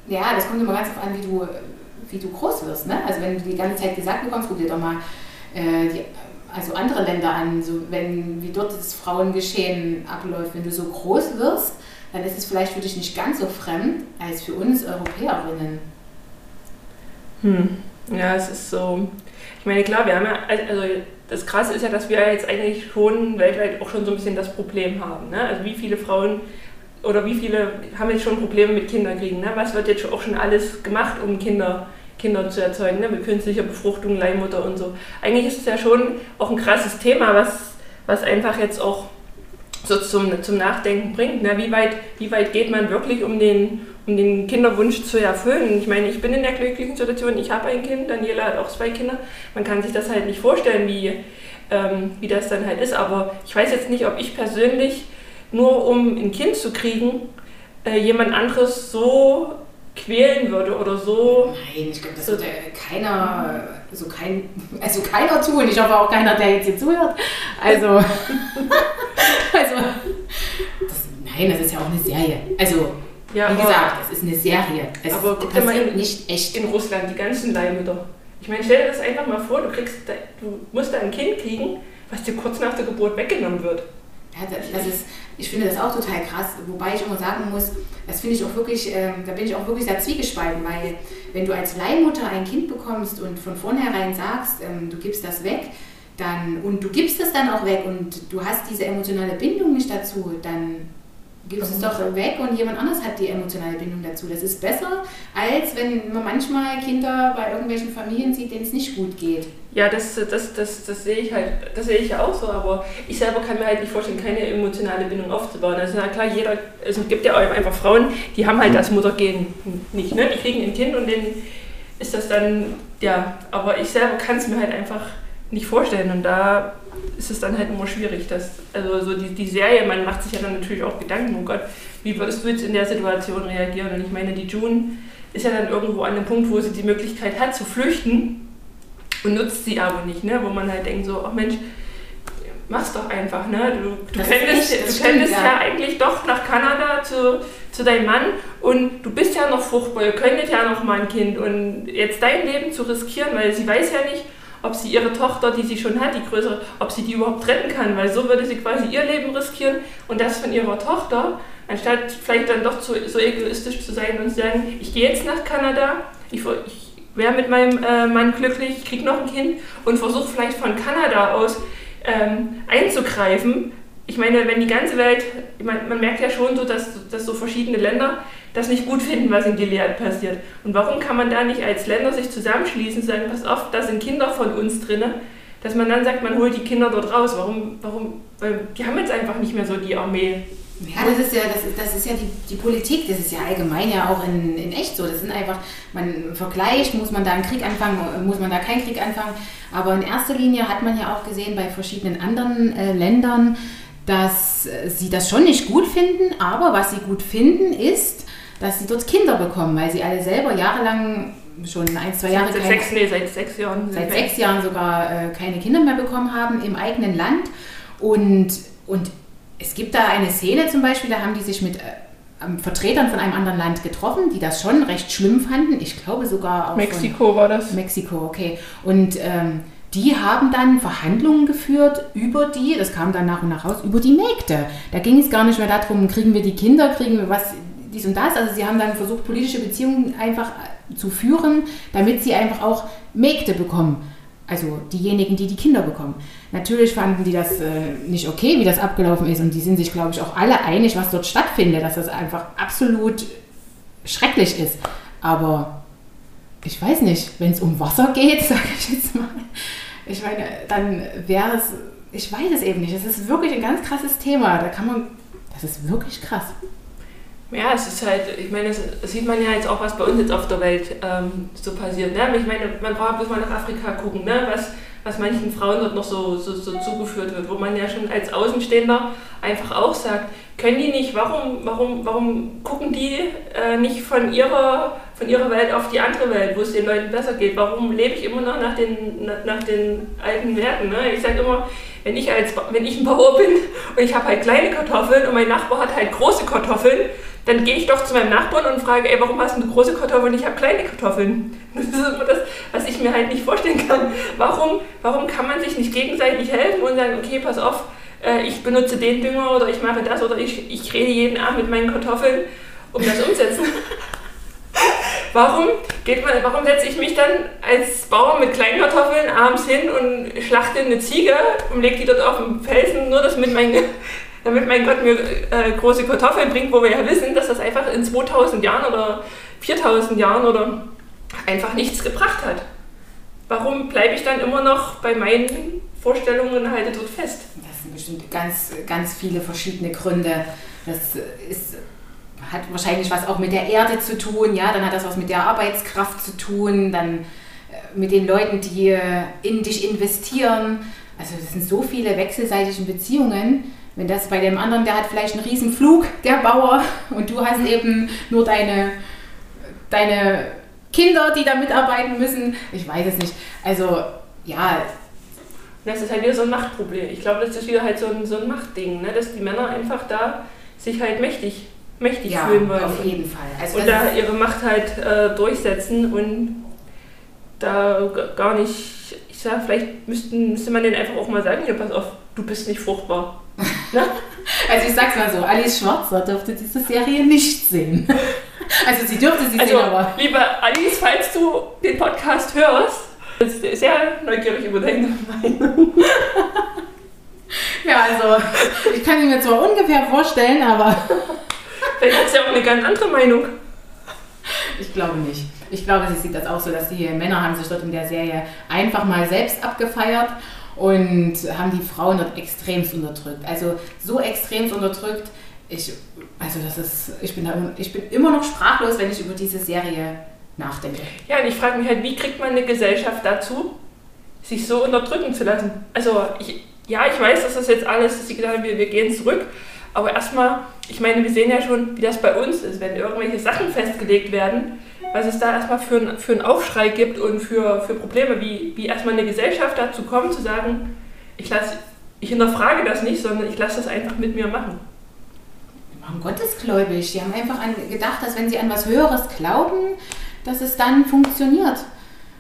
Ja, das kommt immer ganz darauf an, wie du, wie du groß wirst. Ne? Also wenn du die ganze Zeit gesagt bekommst, dir doch mal äh, die, also andere Länder an, so wenn, wie dort das Frauengeschehen abläuft. Wenn du so groß wirst, dann ist es vielleicht für dich nicht ganz so fremd als für uns Europäerinnen.
Hm. Ja, es ist so. Ich meine, klar, wir haben ja, also das Krasse ist ja, dass wir jetzt eigentlich schon weltweit auch schon so ein bisschen das Problem haben. Ne? Also wie viele Frauen oder wie viele haben jetzt schon Probleme mit Kinderkriegen? Ne? Was wird jetzt auch schon alles gemacht, um Kinder, Kinder zu erzeugen, ne? mit künstlicher Befruchtung, Leihmutter und so. Eigentlich ist es ja schon auch ein krasses Thema, was, was einfach jetzt auch so zum, zum Nachdenken bringt. Ne? Wie, weit, wie weit geht man wirklich, um den, um den Kinderwunsch zu erfüllen. Ich meine, ich bin in der glücklichen Situation, ich habe ein Kind, Daniela hat auch zwei Kinder. Man kann sich das halt nicht vorstellen, wie, ähm, wie das dann halt ist. Aber ich weiß jetzt nicht, ob ich persönlich nur um ein Kind zu kriegen, äh, jemand anderes so quälen würde oder so.
Nein, ich glaube, das so würde keiner, also kein, also keiner tun. Ich hoffe auch keiner, der jetzt hier zuhört. Also, [laughs] also das, nein, das ist ja auch eine Serie. Also ja, Wie gesagt, es ist eine Serie. Es
aber guck dir mal in, nicht echt. In Russland, die ganzen Leihmütter. Ich meine, stell dir das einfach mal vor, du, kriegst, du musst da ein Kind kriegen, was dir kurz nach der Geburt weggenommen wird.
Ja, das ist, ich finde das auch total krass, wobei ich immer sagen muss, das finde ich auch wirklich, äh, da bin ich auch wirklich sehr zwiegespalten, weil wenn du als Leihmutter ein Kind bekommst und von vornherein sagst, ähm, du gibst das weg, dann, und du gibst es dann auch weg und du hast diese emotionale Bindung nicht dazu, dann gibst es doch weg und jemand anders hat die emotionale Bindung dazu. Das ist besser, als wenn man manchmal Kinder bei irgendwelchen Familien sieht, denen es nicht gut geht.
Ja, das, das, das, das sehe ich halt, das sehe ich ja auch so, aber ich selber kann mir halt nicht vorstellen, keine emotionale Bindung aufzubauen. Also na klar, jeder, es gibt ja auch einfach Frauen, die haben halt das Muttergen nicht, ne? Die kriegen ein Kind und denen ist das dann, ja, aber ich selber kann es mir halt einfach nicht vorstellen und da ist es dann halt immer schwierig. Dass, also so die, die Serie, man macht sich ja dann natürlich auch Gedanken, oh Gott, wie würdest du jetzt in der Situation reagieren? Und ich meine, die June ist ja dann irgendwo an dem Punkt, wo sie die Möglichkeit hat zu flüchten und nutzt sie aber nicht, ne? wo man halt denkt so, ach Mensch, mach's doch einfach, ne? Du, du könntest, echt, du könntest ja. ja. eigentlich doch nach Kanada zu, zu deinem Mann und du bist ja noch fruchtbar, ihr könntet ja noch mal ein Kind und jetzt dein Leben zu riskieren, weil sie weiß ja nicht, ob sie ihre Tochter, die sie schon hat, die größere, ob sie die überhaupt retten kann, weil so würde sie quasi ihr Leben riskieren und das von ihrer Tochter, anstatt vielleicht dann doch zu, so egoistisch zu sein und zu sagen, ich gehe jetzt nach Kanada, ich, ich wäre mit meinem äh, Mann glücklich, ich kriege noch ein Kind und versuche vielleicht von Kanada aus ähm, einzugreifen. Ich meine, wenn die ganze Welt, man, man merkt ja schon so, dass, dass so verschiedene Länder das nicht gut finden, was in Gilead passiert. Und warum kann man da nicht als Länder sich zusammenschließen sagen, pass auf, da sind Kinder von uns drin, dass man dann sagt, man holt die Kinder dort raus. Warum, warum, weil die haben jetzt einfach nicht mehr so die Armee.
Ja, das ist ja, das ist, das ist ja die, die Politik, das ist ja allgemein ja auch in, in echt so. Das sind einfach, man vergleicht, muss man da einen Krieg anfangen, muss man da keinen Krieg anfangen. Aber in erster Linie hat man ja auch gesehen bei verschiedenen anderen äh, Ländern, dass sie das schon nicht gut finden, aber was sie gut finden ist, dass sie dort Kinder bekommen, weil sie alle selber jahrelang schon ein, zwei Jahre
seit, sechs, nee, seit sechs Jahren
seit sechs Jahren sogar äh, keine Kinder mehr bekommen haben im eigenen Land und und es gibt da eine Szene zum Beispiel, da haben die sich mit äh, Vertretern von einem anderen Land getroffen, die das schon recht schlimm fanden. Ich glaube sogar
auch Mexiko war das.
Mexiko, okay. Und ähm, die haben dann Verhandlungen geführt über die, das kam dann nach und nach raus, über die Mägde. Da ging es gar nicht mehr darum, kriegen wir die Kinder, kriegen wir was, dies und das. Also sie haben dann versucht, politische Beziehungen einfach zu führen, damit sie einfach auch Mägde bekommen. Also diejenigen, die die Kinder bekommen. Natürlich fanden die das äh, nicht okay, wie das abgelaufen ist. Und die sind sich, glaube ich, auch alle einig, was dort stattfindet, dass das einfach absolut schrecklich ist. Aber ich weiß nicht, wenn es um Wasser geht, [laughs] sage ich jetzt mal, ich meine, dann wäre es, ich weiß es eben nicht. Es ist wirklich ein ganz krasses Thema. Da kann man, das ist wirklich krass.
Ja, es ist halt, ich meine, das, sieht man ja jetzt auch, was bei uns jetzt auf der Welt ähm, so passiert. Ne? Ich meine, man braucht bloß mal nach Afrika gucken, ne? was, was manchen Frauen dort noch so, so, so zugeführt wird, wo man ja schon als Außenstehender einfach auch sagt, können die nicht, warum, warum, warum gucken die äh, nicht von ihrer, von ihrer Welt auf die andere Welt, wo es den Leuten besser geht? Warum lebe ich immer noch nach den, nach, den alten Werten? Ne? Ich sage immer, wenn ich, als, wenn ich ein Bauer bin und ich habe halt kleine Kartoffeln und mein Nachbar hat halt große Kartoffeln, dann gehe ich doch zu meinem Nachbarn und frage, ey, warum hast du große Kartoffeln und ich habe kleine Kartoffeln? [laughs] Das ist immer das, was ich mir halt nicht vorstellen kann. Warum, warum kann man sich nicht gegenseitig helfen und sagen, okay, pass auf, äh, ich benutze den Dünger oder ich mache das oder ich, ich rede jeden Abend mit meinen Kartoffeln, um das umzusetzen? [laughs] warum, geht man, warum setze ich mich dann als Bauer mit kleinen Kartoffeln abends hin und schlachte eine Ziege und lege die dort auf dem Felsen, nur das mit meinen [laughs] damit mein Gott mir äh, große Kartoffeln bringt, wo wir ja wissen, dass das einfach in 2000 Jahren oder 4000 Jahren oder einfach nichts gebracht hat. Warum bleibe ich dann immer noch bei meinen Vorstellungen und halte dort fest?
Das sind bestimmt ganz, ganz viele verschiedene Gründe. Das ist, hat wahrscheinlich was auch mit der Erde zu tun, ja, dann hat das was mit der Arbeitskraft zu tun, dann äh, mit den Leuten, die äh, in dich investieren. Also das sind so viele wechselseitige Beziehungen wenn das bei dem anderen, der hat vielleicht einen riesen Flug, der Bauer, [laughs] und du hast eben nur deine, deine Kinder, die da mitarbeiten müssen. Ich weiß es nicht. Also, ja.
Das ist halt wieder so ein Machtproblem. Ich glaube, das ist wieder halt so ein, so ein Machtding, ne? dass die Männer einfach da sich halt mächtig, mächtig ja, fühlen wollen.
auf jeden Fall.
Also und da ihre Macht halt äh, durchsetzen und da gar nicht, ich sag, vielleicht müssten, müsste man denen einfach auch mal sagen, hier, pass auf, du bist nicht fruchtbar. [laughs]
Ne? Also ich sag's mal so, Alice Schwarzer dürfte diese Serie nicht sehen. [laughs] Also sie dürfte sie
also,
sehen, aber...
Liebe Alice, falls du den Podcast hörst, ist sehr neugierig über deine Meinung. [laughs]
Ja, also ich kann ihn mir zwar ungefähr vorstellen, aber...
Vielleicht hat sie auch eine ganz andere Meinung.
Ich glaube nicht. Ich glaube, sie sieht das auch so, dass die Männer haben sich dort in der Serie einfach mal selbst abgefeiert und haben die Frauen dort extremst unterdrückt. Also so extremst unterdrückt, ich, also das ist, ich bin, da, ich bin immer noch sprachlos, wenn ich über diese Serie nachdenke.
Ja, und ich frage mich halt, wie kriegt man eine Gesellschaft dazu, sich so unterdrücken zu lassen? Also ich, ja, ich weiß, dass das jetzt alles, dass sie gesagt haben, wir, wir gehen zurück, aber erstmal, ich meine, wir sehen ja schon, wie das bei uns ist, wenn irgendwelche Sachen festgelegt werden, was es da erstmal für, ein, für einen Aufschrei gibt und für, für Probleme, wie, wie erstmal eine Gesellschaft dazu kommt, zu sagen, ich, lass, ich hinterfrage das nicht, sondern ich lasse das einfach mit mir machen.
Die waren gottesgläubig. Die haben einfach an, gedacht, dass wenn sie an was Höheres glauben, dass es dann funktioniert.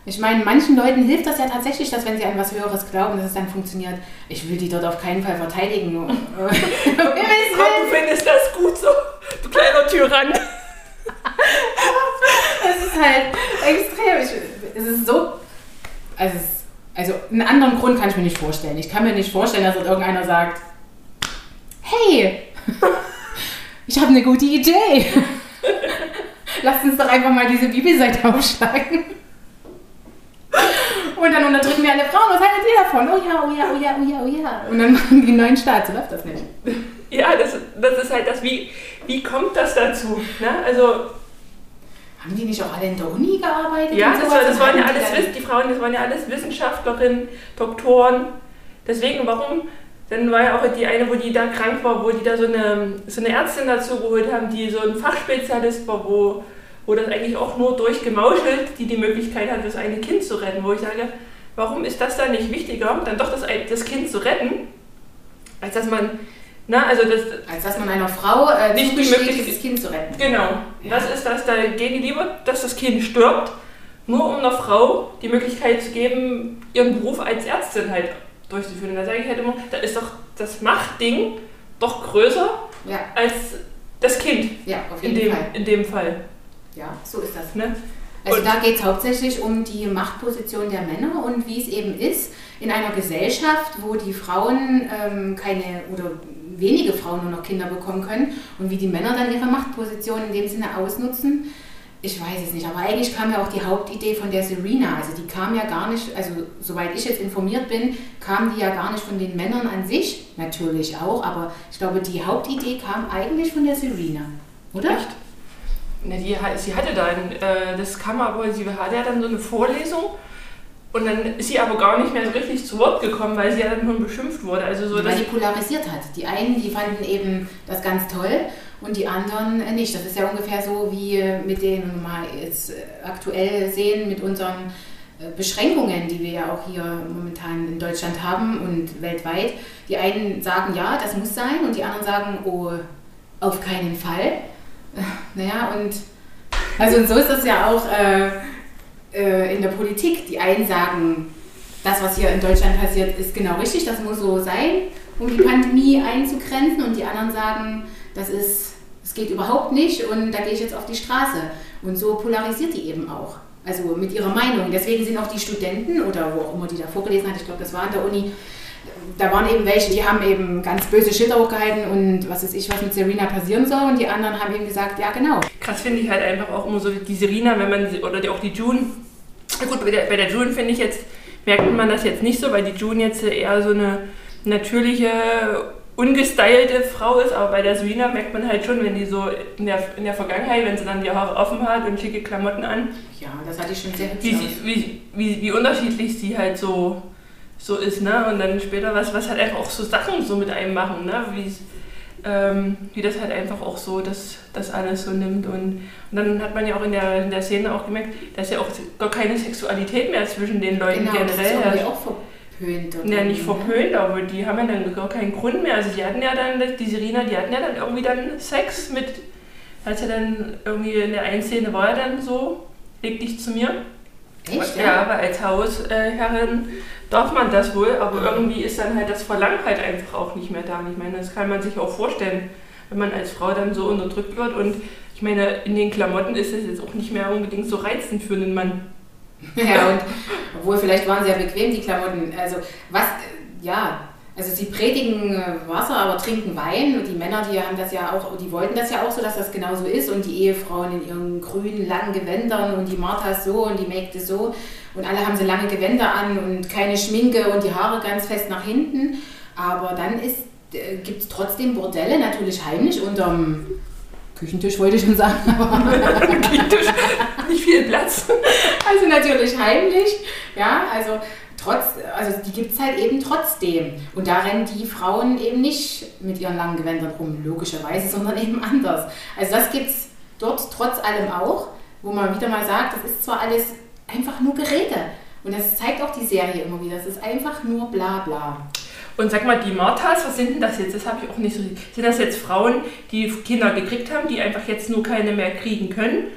Ich meine, manchen Leuten hilft das ja tatsächlich, dass wenn sie an was Höheres glauben, dass es dann funktioniert. Ich will die dort auf keinen Fall verteidigen. [laughs]
du findest das gut so, du kleiner Tyrann.
Es ist halt extrem. Ich, es ist so. Also, es, also, einen anderen Grund kann ich mir nicht vorstellen. Ich kann mir nicht vorstellen, dass dort irgendeiner sagt: Hey, [laughs] ich habe eine gute Idee. [laughs] Lasst uns doch einfach mal diese Bibelseite aufschlagen. Und dann unterdrücken wir alle Frauen. Was haltet ihr davon? Oh ja, oh ja, oh ja, oh ja, oh ja. Und dann machen die einen neuen Staat. So läuft das nicht.
Ja, das, das ist halt das, wie, wie kommt das dazu? Ne? Also
haben die nicht auch alle in der Uni gearbeitet?
Ja, das, war, das waren ja alles, die, die Frauen, das waren ja alles Wissenschaftlerinnen, Doktoren. Deswegen, warum? Dann war ja auch die eine, wo die da krank war, wo die da so eine, so eine Ärztin dazu geholt haben, die so ein Fachspezialist war, wo, wo das eigentlich auch nur durchgemauschelt, die die Möglichkeit hat, das eine Kind zu retten. Wo ich sage, warum ist das dann nicht wichtiger, dann doch das, das Kind zu retten, als dass man na, also das,
Als dass man einer Frau äh, nicht die Möglichkeit, dieses Kind zu retten.
Genau. Ja. Das ist das, da gehen die lieber, dass das Kind stirbt, nur um einer Frau die Möglichkeit zu geben, ihren Beruf als Ärztin halt durchzuführen. Da sage ich halt immer, da ist doch das Machtding doch größer ja. als das Kind.
Ja, auf jeden
in dem,
Fall.
In dem Fall.
Ja, so ist das. Ne? Also und da geht es hauptsächlich um die Machtposition der Männer und wie es eben ist in einer Gesellschaft, wo die Frauen ähm, keine oder wenige Frauen nur noch Kinder bekommen können und wie die Männer dann ihre Machtposition in dem Sinne ausnutzen. Ich weiß es nicht, aber eigentlich kam ja auch die Hauptidee von der Serena. Also die kam ja gar nicht, also soweit ich jetzt informiert bin, kam die ja gar nicht von den Männern an sich, natürlich auch, aber ich glaube, die Hauptidee kam eigentlich von der Serena, oder? Echt?
Ne, die, sie hatte dann, äh, das kam aber, sie hatte ja dann so eine Vorlesung und dann ist sie aber gar nicht mehr so richtig zu Wort gekommen, weil sie ja dann schon beschimpft wurde. Also so,
weil sie polarisiert hat. Die einen, die fanden eben das ganz toll und die anderen nicht. Das ist ja ungefähr so wie mit den, wenn wir mal jetzt aktuell sehen, mit unseren äh, Beschränkungen, die wir ja auch hier momentan in Deutschland haben und weltweit. Die einen sagen, ja, das muss sein und die anderen sagen, oh, auf keinen Fall. Naja, und also und so ist das ja auch äh, äh, in der Politik. Die einen sagen, das, was hier in Deutschland passiert, ist genau richtig, das muss so sein, um die Pandemie einzugrenzen. Und die anderen sagen, das ist, es geht überhaupt nicht und da gehe ich jetzt auf die Straße. Und so polarisiert die eben auch. Also mit ihrer Meinung. Deswegen sind auch die Studenten oder wo auch immer die da vorgelesen hat, ich glaube, das war an der Uni, da waren eben welche, die haben eben ganz böse Schilder hochgehalten und was weiß ich, was mit Serena passieren soll. Und die anderen haben eben gesagt, ja, genau.
Krass finde ich halt einfach auch immer so die Serena, wenn man, oder die, auch die June. Gut, bei der, bei der June finde ich jetzt, merkt man das jetzt nicht so, weil die June jetzt eher so eine natürliche, ungestylte Frau ist, aber bei der Serena merkt man halt schon, wenn die so in der, in der Vergangenheit, wenn sie dann die Haare offen hat und schicke Klamotten an.
Ja, das hatte ich schon sehr
wie, sie, wie, wie, wie unterschiedlich sie halt so so ist, ne? Und dann später was, was halt einfach auch so Sachen so mit einem machen, ne? Wie, ähm, wie das halt einfach auch so, dass das alles so nimmt. Und, und dann hat man ja auch in der, in der Szene auch gemerkt, dass ja auch gar keine Sexualität mehr zwischen den Leuten
genau, generell das ist auch verpönt.
Ja, nicht ne? verpönt, aber die haben ja dann gar keinen Grund mehr. Also die hatten ja dann, die Serena, die hatten ja dann irgendwie dann Sex mit, als er dann irgendwie in der einen Szene war er dann so, leg dich zu mir.
Echt?
Ja, ja aber als Hausherrin darf man das wohl, aber irgendwie ist dann halt das Verlangen halt einfach auch nicht mehr da. Ich meine, das kann man sich auch vorstellen, wenn man als Frau dann so unterdrückt wird. Und ich meine, in den Klamotten ist es jetzt auch nicht mehr unbedingt so reizend für einen Mann. [laughs]
Ja, und obwohl vielleicht waren sie ja bequem, die Klamotten. Also was, ja, also sie predigen äh, Wasser, aber trinken Wein. Und die Männer, die haben das ja auch, die wollten das ja auch so, dass das genauso ist. Und die Ehefrauen in ihren grünen, langen Gewändern und die Marthas so und die Mägde so. Und alle haben so lange Gewänder an und keine Schminke und die Haare ganz fest nach hinten. Aber dann äh, gibt es trotzdem Bordelle, natürlich heimlich unterm Küchentisch wollte ich schon sagen, [laughs] aber
Küchentisch, nicht viel Platz.
Also natürlich heimlich, ja, also trotz, also die gibt es halt eben trotzdem. Und da rennen die Frauen eben nicht mit ihren langen Gewändern rum, logischerweise, [laughs] sondern eben anders. Also das gibt es dort trotz allem auch, wo man wieder mal sagt, das ist zwar alles einfach nur Gerede. Und das zeigt auch die Serie immer wieder. Das ist einfach nur bla bla.
Und sag mal, die Marthas, was sind denn das jetzt? Das habe ich auch nicht so. Sind das jetzt Frauen, die Kinder gekriegt haben, die einfach jetzt nur keine mehr kriegen können?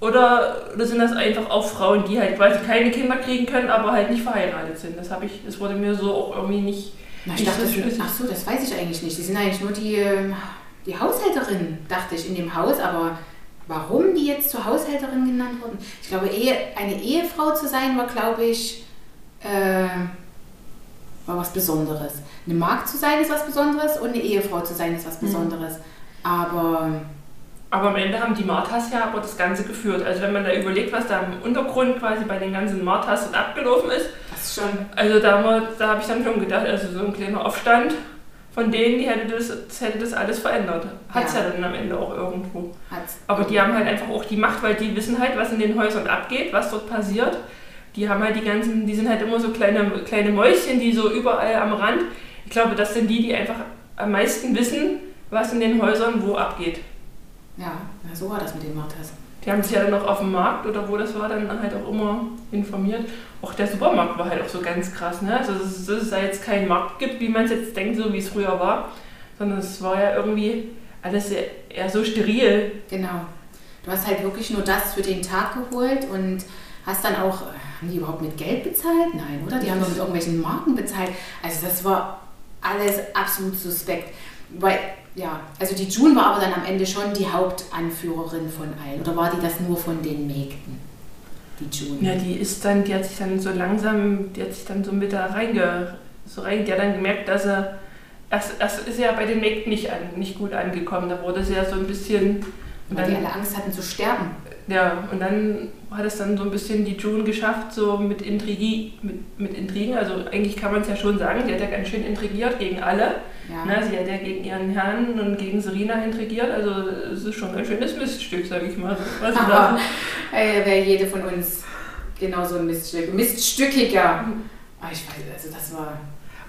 Oder, oder sind das einfach auch Frauen, die halt quasi keine Kinder kriegen können, aber halt nicht verheiratet sind? Das habe ich, das wurde mir so auch irgendwie nicht.
Na, ich dachte, so ach so, das weiß ich eigentlich nicht. Die sind eigentlich nur die, ähm, die Haushälterin, dachte ich, in dem Haus, aber warum die jetzt zur Haushälterin genannt wurden? Ich glaube, Ehe, eine Ehefrau zu sein, war, glaube ich, äh, war was Besonderes. Eine Magd zu sein ist was Besonderes und eine Ehefrau zu sein ist was mhm. Besonderes. Mhm. Aber
aber am Ende haben die Marthas ja aber das Ganze geführt. Also wenn man da überlegt, was da im Untergrund quasi bei den ganzen Marthas abgelaufen ist.
Das schon.
Also da, da habe ich dann schon gedacht, also so ein kleiner Aufstand von denen, die hätte das, das hätte das alles verändert. Hat es ja. ja. dann am Ende auch irgendwo. Hat's. Aber die haben halt einfach auch die Macht, weil die wissen halt, was in den Häusern abgeht, was dort passiert. Die haben halt die ganzen, die sind halt immer so kleine, kleine Mäuschen, die so überall am Rand. Ich glaube, das sind die, die einfach am meisten wissen, was in den Häusern wo abgeht.
Ja, so war das mit den Marthas.
Die haben sich ja dann auch auf dem Markt oder wo das war, dann halt auch immer informiert. Auch der Supermarkt war halt auch so ganz krass. Ne? Also, dass es da jetzt keinen Markt gibt, wie man es jetzt denkt, so wie es früher war, sondern es war ja irgendwie alles eher so steril.
Genau. Du hast halt wirklich nur das für den Tag geholt und hast dann auch, haben die überhaupt mit Geld bezahlt? Nein, oder? Die haben doch mit irgendwelchen Marken bezahlt. Also das war alles absolut suspekt. Weil ja, also die June war aber dann am Ende schon die Hauptanführerin von allen. Oder war die das nur von den Mägden? die June.
Ja, die ist dann, die hat sich dann so langsam, die hat sich dann so mit da reinge, so rein, die hat dann gemerkt, dass er, erst, erst ist ja bei den Mägden nicht, an, nicht gut angekommen, da wurde sie ja so ein bisschen,
Weil die alle Angst hatten zu sterben.
Ja, und dann hat es dann so ein bisschen die June geschafft, so mit, Intrigi, mit, mit Intrigen, also eigentlich kann man es ja schon sagen, die hat ja ganz schön intrigiert gegen alle,
Ja.
ne, sie hat ja gegen ihren Herrn und gegen Serena intrigiert, also es ist schon ein schönes Miststück, sag ich mal. Was sie da- [laughs]
äh, wäre jede von uns genauso ein Miststück. Miststückiger. Ah, ich weiß, also das war.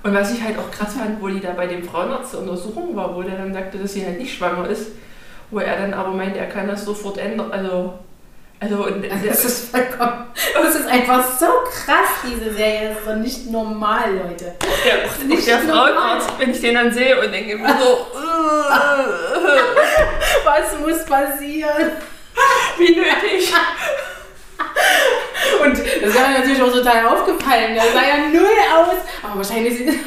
Und was ich halt auch krass fand, wo die da bei dem Frauenarzt zur Untersuchung war, wo der dann sagte, dass sie halt nicht schwanger ist, wo er dann aber meint, er kann das sofort ändern. Also, also der,
Das ist vollkommen. Das ist einfach so krass, diese Serie. Das ist doch nicht normal, Leute.
der, auch
nicht
der. Frauenarzt, wenn ich den dann sehe und denke mir so, [laughs]
Was muss passieren?
wie nötig. [laughs]
Und das war mir natürlich auch total aufgefallen. Der sah ja null aus. Aber wahrscheinlich ist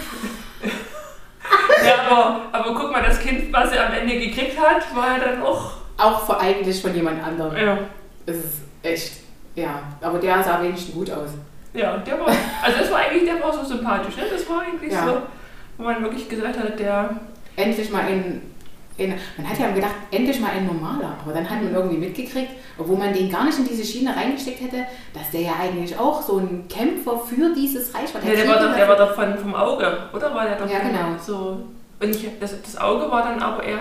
Ja, aber, aber guck mal, das Kind, was er am Ende gekriegt hat, war ja dann auch.
auch vor- eigentlich von jemand anderem.
Ja,
Das ist echt. Ja, aber der sah wenigstens gut aus.
ja der war. Also, das war eigentlich, der war so sympathisch, ne? Das war eigentlich
Ja.
so, wo man wirklich gesagt hat, der.
endlich mal ein, ein. Man hat ja gedacht, endlich mal ein normaler. Aber dann hat man irgendwie mitgekriegt, obwohl man den gar nicht in diese Schiene reingesteckt hätte, dass der ja eigentlich auch so ein Kämpfer für dieses Reich war.
Ja, der war doch, der war doch von, vom Auge, oder? War der doch
Ja, genau.
so. Und ich, das, das Auge war dann aber eher.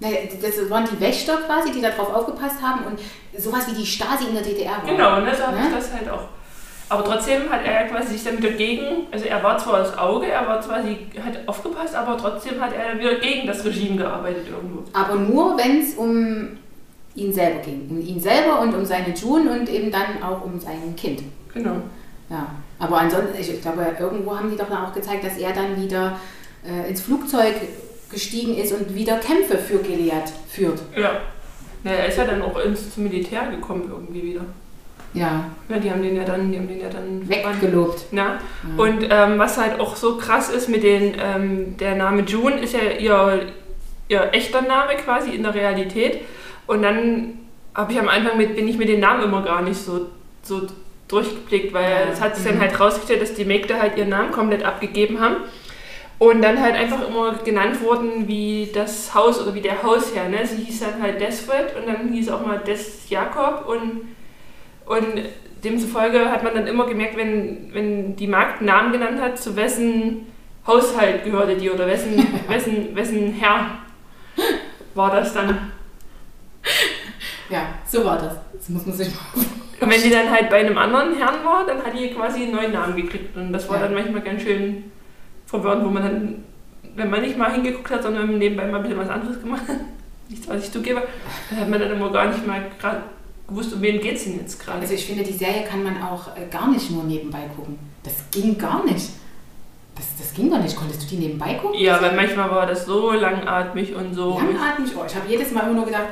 Das waren die Wächter quasi, die darauf aufgepasst haben und sowas wie die Stasi in der DDR war.
Genau, und so habe
Ja?
ich das halt auch. Aber trotzdem hat er quasi sich dann wieder gegen, also er war zwar das Auge, er war zwar, die, hat aufgepasst, aber trotzdem hat er dann wieder gegen das Regime gearbeitet irgendwo.
Aber nur, wenn es um ihn selber ging. Um ihn selber und um seine June und eben dann auch um sein Kind.
Genau.
Ja, aber ansonsten, ich, ich glaube, irgendwo haben die doch dann auch gezeigt, dass er dann wieder äh, ins Flugzeug gestiegen ist und wieder Kämpfe für Gilead führt.
Ja. ja. Er ist ja dann auch ins Militär gekommen irgendwie wieder.
Ja,
Ja, die haben den ja dann, die haben den ja dann
weggelobt.
Ja.
Ja.
Und ähm, was halt auch so krass ist mit den, ähm, der Name June ist ja ihr, ihr echter Name quasi in der Realität. Und dann habe ich am Anfang mit, bin ich mit den Namen immer gar nicht so, so durchgeblickt, weil
Ja.
es hat sich
Mhm.
dann halt rausgestellt, dass die Mägde halt ihren Namen komplett abgegeben haben. Und dann halt einfach immer genannt wurden wie das Haus oder wie der Hausherr. Ne? Sie hieß dann halt Desfred und dann hieß auch mal Des Jakob und, und demzufolge hat man dann immer gemerkt, wenn, wenn die Magd einen Namen genannt hat, zu wessen Haushalt gehörte die oder wessen, [laughs] wessen, wessen Herr war das dann.
Ja, so war das. Das muss man sich mal
Und wenn die dann halt bei einem anderen Herrn war, dann hat die quasi einen neuen Namen gekriegt. Und das war
Ja.
dann manchmal ganz schön verwirrend, wo man dann, wenn man nicht mal hingeguckt hat, sondern nebenbei mal ein bisschen was anderes gemacht hat, [laughs] nichts, was ich zugebe, dann hat man dann immer gar nicht mal gerade gewusst, um wen geht es denn jetzt gerade.
Also ich finde, die Serie kann man auch äh, gar nicht nur nebenbei gucken. Das ging gar nicht. Das, das ging gar nicht. Konntest du die nebenbei gucken?
Ja, weil manchmal war das so langatmig und so.
Langatmig. Oh, ich habe jedes Mal immer nur gedacht,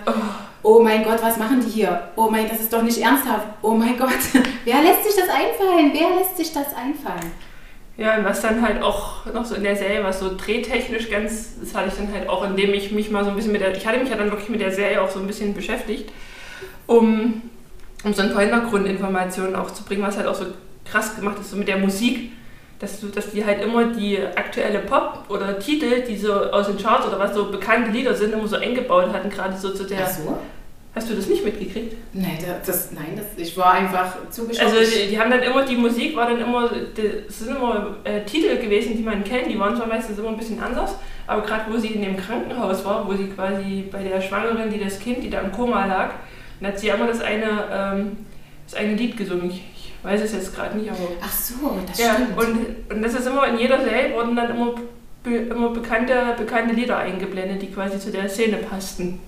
oh mein Gott, was machen die hier? Oh mein, das ist doch nicht ernsthaft. Oh mein Gott, [laughs] wer lässt sich das einfallen? Wer lässt sich das einfallen?
Ja, und was dann halt auch noch so in der Serie, was so drehtechnisch ganz, das hatte ich dann halt auch, indem ich mich mal so ein bisschen mit der, ich hatte mich ja dann wirklich mit der Serie auch so ein bisschen beschäftigt, um, um so ein paar Hintergrundinformationen auch zu bringen, was halt auch so krass gemacht ist, so mit der Musik, dass, dass die halt immer die aktuelle Pop oder Titel, die so aus den Charts oder was so bekannte Lieder sind, immer so eingebaut hatten, gerade so zu der,
so?
Hast du das nicht mitgekriegt?
Nein, das, nein das, ich war einfach zugeschaut.
Also die, die haben dann immer, die Musik war dann immer, das sind immer äh, Titel gewesen, die man kennt, die waren zwar meistens immer ein bisschen anders, aber gerade wo sie in dem Krankenhaus war, wo sie quasi bei der Schwangeren, die das Kind, die da im Koma lag, dann hat sie immer das eine, ähm, das eine Lied gesungen. Ich, ich weiß es jetzt gerade nicht, aber...
Ach so, das
Ja,
stimmt.
und, und das ist immer, in jeder Serie wurden dann immer, immer bekannte, bekannte Lieder eingeblendet, die quasi zu der Szene passten.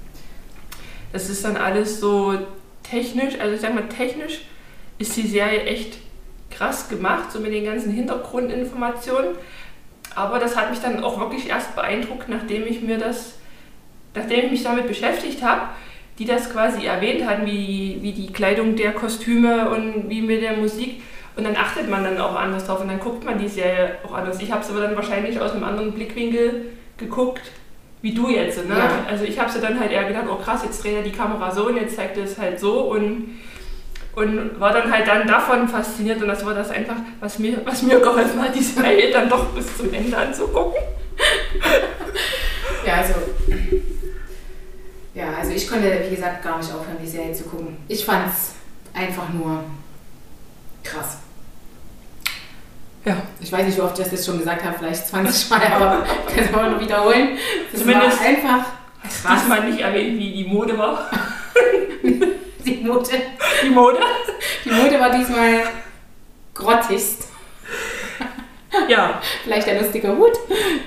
Das ist dann alles so technisch, also ich sag mal, technisch ist die Serie echt krass gemacht, so mit den ganzen Hintergrundinformationen. Aber das hat mich dann auch wirklich erst beeindruckt, nachdem ich mir das, nachdem ich mich damit beschäftigt habe, die das quasi erwähnt hatten, wie, wie die Kleidung der Kostüme und wie mit der Musik. Und dann achtet man dann auch anders drauf und dann guckt man die Serie auch anders. Ich habe es aber dann wahrscheinlich aus einem anderen Blickwinkel geguckt, wie du jetzt. Ne?
Ja.
Also ich habe sie dann halt eher gedacht, oh krass, jetzt dreht er die Kamera so und jetzt zeigt er es halt so. Und und war dann halt dann davon fasziniert und das war das einfach, was mir, was mir geholfen hat, die Serie dann doch bis zum Ende anzugucken.
Ja, also. Ja, also ich konnte, wie gesagt, gar nicht aufhören, die Serie zu gucken. Ich fand es einfach nur krass.
Ja.
Ich weiß nicht, wie oft ich das jetzt schon gesagt habe, vielleicht 20 Mal, [laughs] aber ich kann es noch wiederholen. Das
Zumindest
war einfach krass.
Diesmal nicht erwähnt, wie die Mode war. [laughs]
Die Mode,
Die Mode?
die Mode war diesmal grottigst.
Ja, [laughs]
Vielleicht ein lustiger Hut.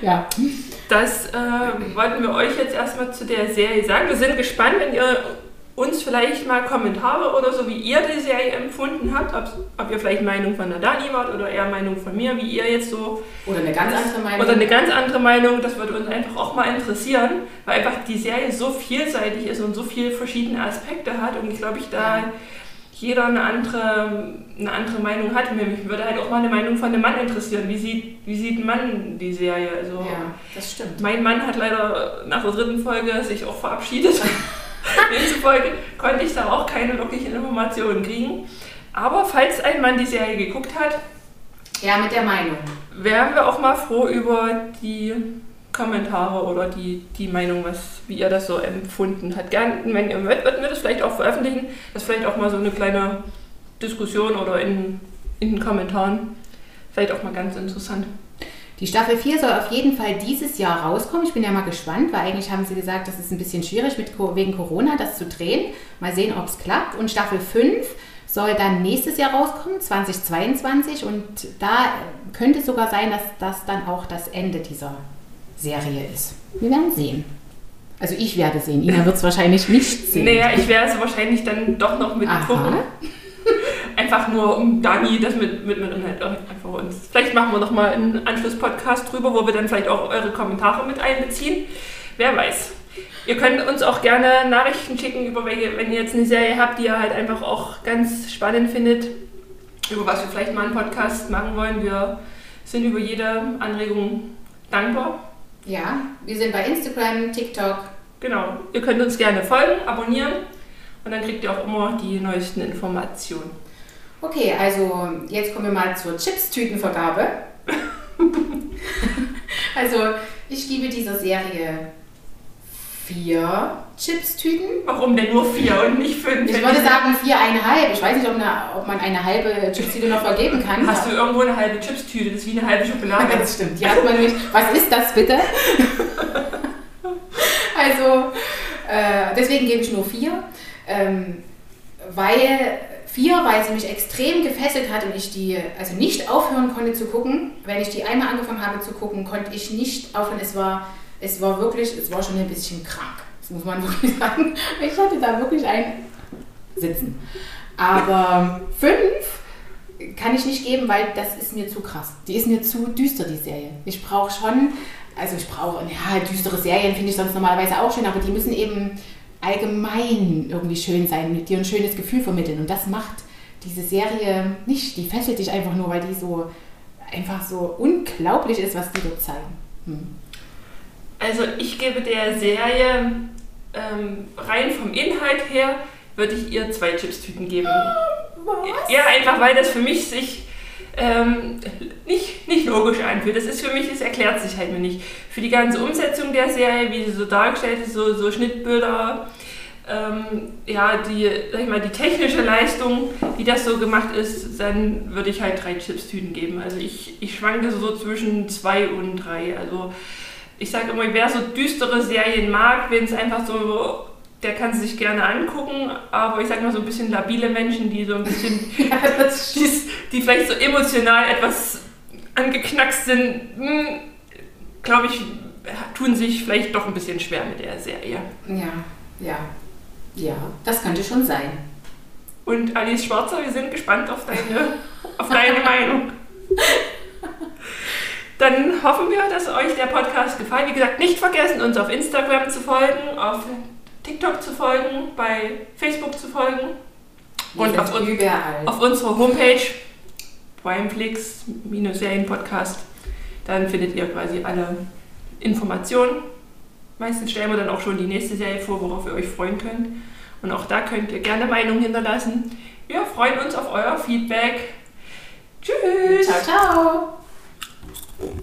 Ja.
das äh, wollten wir euch jetzt erstmal zu der Serie sagen. Wir sind gespannt, wenn ihr uns vielleicht mal Kommentare oder so, wie ihr die Serie empfunden habt, ob, ihr vielleicht Meinung von der Dani wart oder eher Meinung von mir, wie ihr jetzt so
Oder eine ganz andere Meinung.
Oder eine ganz andere Meinung, das würde uns einfach auch mal interessieren, weil einfach die Serie so vielseitig ist und so viele verschiedene Aspekte hat und ich glaube, ich da
Ja.
jeder eine andere, eine andere Meinung hat. Mir mich würde halt auch mal eine Meinung von einem Mann interessieren. Wie sieht, wie sieht ein Mann die Serie? Also,
ja, das stimmt.
Mein Mann hat leider nach der dritten Folge sich auch verabschiedet. [laughs] Demzufolge konnte ich da auch keine wirklichen Informationen kriegen. Aber falls ein Mann die Serie geguckt hat,
Ja, mit der Meinung.
wären wir auch mal froh über die Kommentare oder die, die Meinung, was, wie ihr das so empfunden habt. Gern, wenn ihr wollt, würden wir das vielleicht auch veröffentlichen. Das ist vielleicht auch mal so eine kleine Diskussion oder in, in den Kommentaren. Vielleicht auch mal ganz interessant.
Die Staffel 4 soll auf jeden Fall dieses Jahr rauskommen. Ich bin ja mal gespannt, weil eigentlich haben sie gesagt, das ist ein bisschen schwierig mit, wegen Corona, das zu drehen. Mal sehen, ob es klappt. Und Staffel 5 soll dann nächstes Jahr rauskommen, 2022. Und da könnte es sogar sein, dass das dann auch das Ende dieser Serie ist. Wir werden sehen. Also ich werde sehen. Ina wird es wahrscheinlich nicht sehen.
Naja, ich werde es wahrscheinlich dann doch noch mit
Aha.
gucken. Einfach nur, um Dani das mit, mit, mit halt auch einfach uns. Vielleicht machen wir noch mal einen Anschluss-Podcast drüber, wo wir dann vielleicht auch eure Kommentare mit einbeziehen. Wer weiß. Ihr könnt uns auch gerne Nachrichten schicken, über welche, wenn ihr jetzt eine Serie habt, die ihr halt einfach auch ganz spannend findet, über was wir vielleicht mal einen Podcast machen wollen. Wir sind über jede Anregung dankbar.
Ja, wir sind bei Instagram, TikTok.
Genau. Ihr könnt uns gerne folgen, abonnieren und dann kriegt ihr auch immer die neuesten Informationen.
Okay, also jetzt kommen wir mal zur Chips-Tütenvergabe. [laughs] also ich gebe dieser Serie vier Chips-Tüten.
Warum denn nur vier und nicht fünf?
Ich würde sagen viereinhalb. Ich weiß nicht, ob, eine, ob man eine halbe Chips-Tüte noch vergeben kann.
Hast du irgendwo eine halbe Chipstüte? Das ist wie eine halbe Schokolade.
Das stimmt. Die hat man nicht. Was ist das bitte? [laughs] also, äh, deswegen gebe ich nur vier. Ähm, weil vier, weil sie mich extrem gefesselt hat und ich die also nicht aufhören konnte zu gucken. Wenn ich die einmal angefangen habe zu gucken, konnte ich nicht aufhören. Es war, es war wirklich, es war schon ein bisschen krank. Das muss man [laughs] wirklich sagen. Ich hatte da wirklich ein Sitzen. Aber fünf kann ich nicht geben, weil das ist mir zu krass. Die ist mir zu düster, die Serie. Ich brauche schon, also ich brauche, ja, düstere Serien finde ich sonst normalerweise auch schön, aber die müssen eben allgemein irgendwie schön sein, mit dir ein schönes Gefühl vermitteln. Und das macht diese Serie nicht. Die fesselt dich einfach nur, weil die so einfach so unglaublich ist, was die dort zeigen. Hm.
Also ich gebe der Serie ähm, rein vom Inhalt her, würde ich ihr zwei Chipstüten geben.
Was?
Ja, einfach weil das für mich sich ähm, nicht, nicht logisch anfühlt. Das ist für mich, es erklärt sich halt mir nicht. Für die ganze Umsetzung der Serie, wie sie so dargestellt ist, so, so Schnittbilder, ähm, ja, die, sag ich mal, die technische Leistung, wie das so gemacht ist, dann würde ich halt drei Chipstüten geben. Also ich, ich schwanke so zwischen zwei und drei. Also ich sage immer, wer so düstere Serien mag, wenn es einfach so, der kann sie sich gerne angucken, aber ich sage mal so ein bisschen labile Menschen, die so ein bisschen [laughs]
Ja,
die, die vielleicht so emotional etwas angeknackst sind, glaube ich, tun sich vielleicht doch ein bisschen schwer mit der Serie.
Ja, ja, ja, das könnte schon sein.
Und Alice Schwarzer, wir sind gespannt auf deine, auf deine [laughs] Meinung. Dann hoffen wir, dass euch der Podcast gefallen. Wie gesagt, nicht vergessen, uns auf Instagram zu folgen, auf TikTok zu folgen, bei Facebook zu folgen
Wir
und auf,
überall.
auf unserer Homepage Primeflix-Serienpodcast. Dann findet ihr quasi alle Informationen. Meistens stellen wir dann auch schon die nächste Serie vor, worauf ihr euch freuen könnt. Und auch da könnt ihr gerne Meinung hinterlassen wir freuen uns auf euer Feedback. Tschüss.
Ciao, ciao.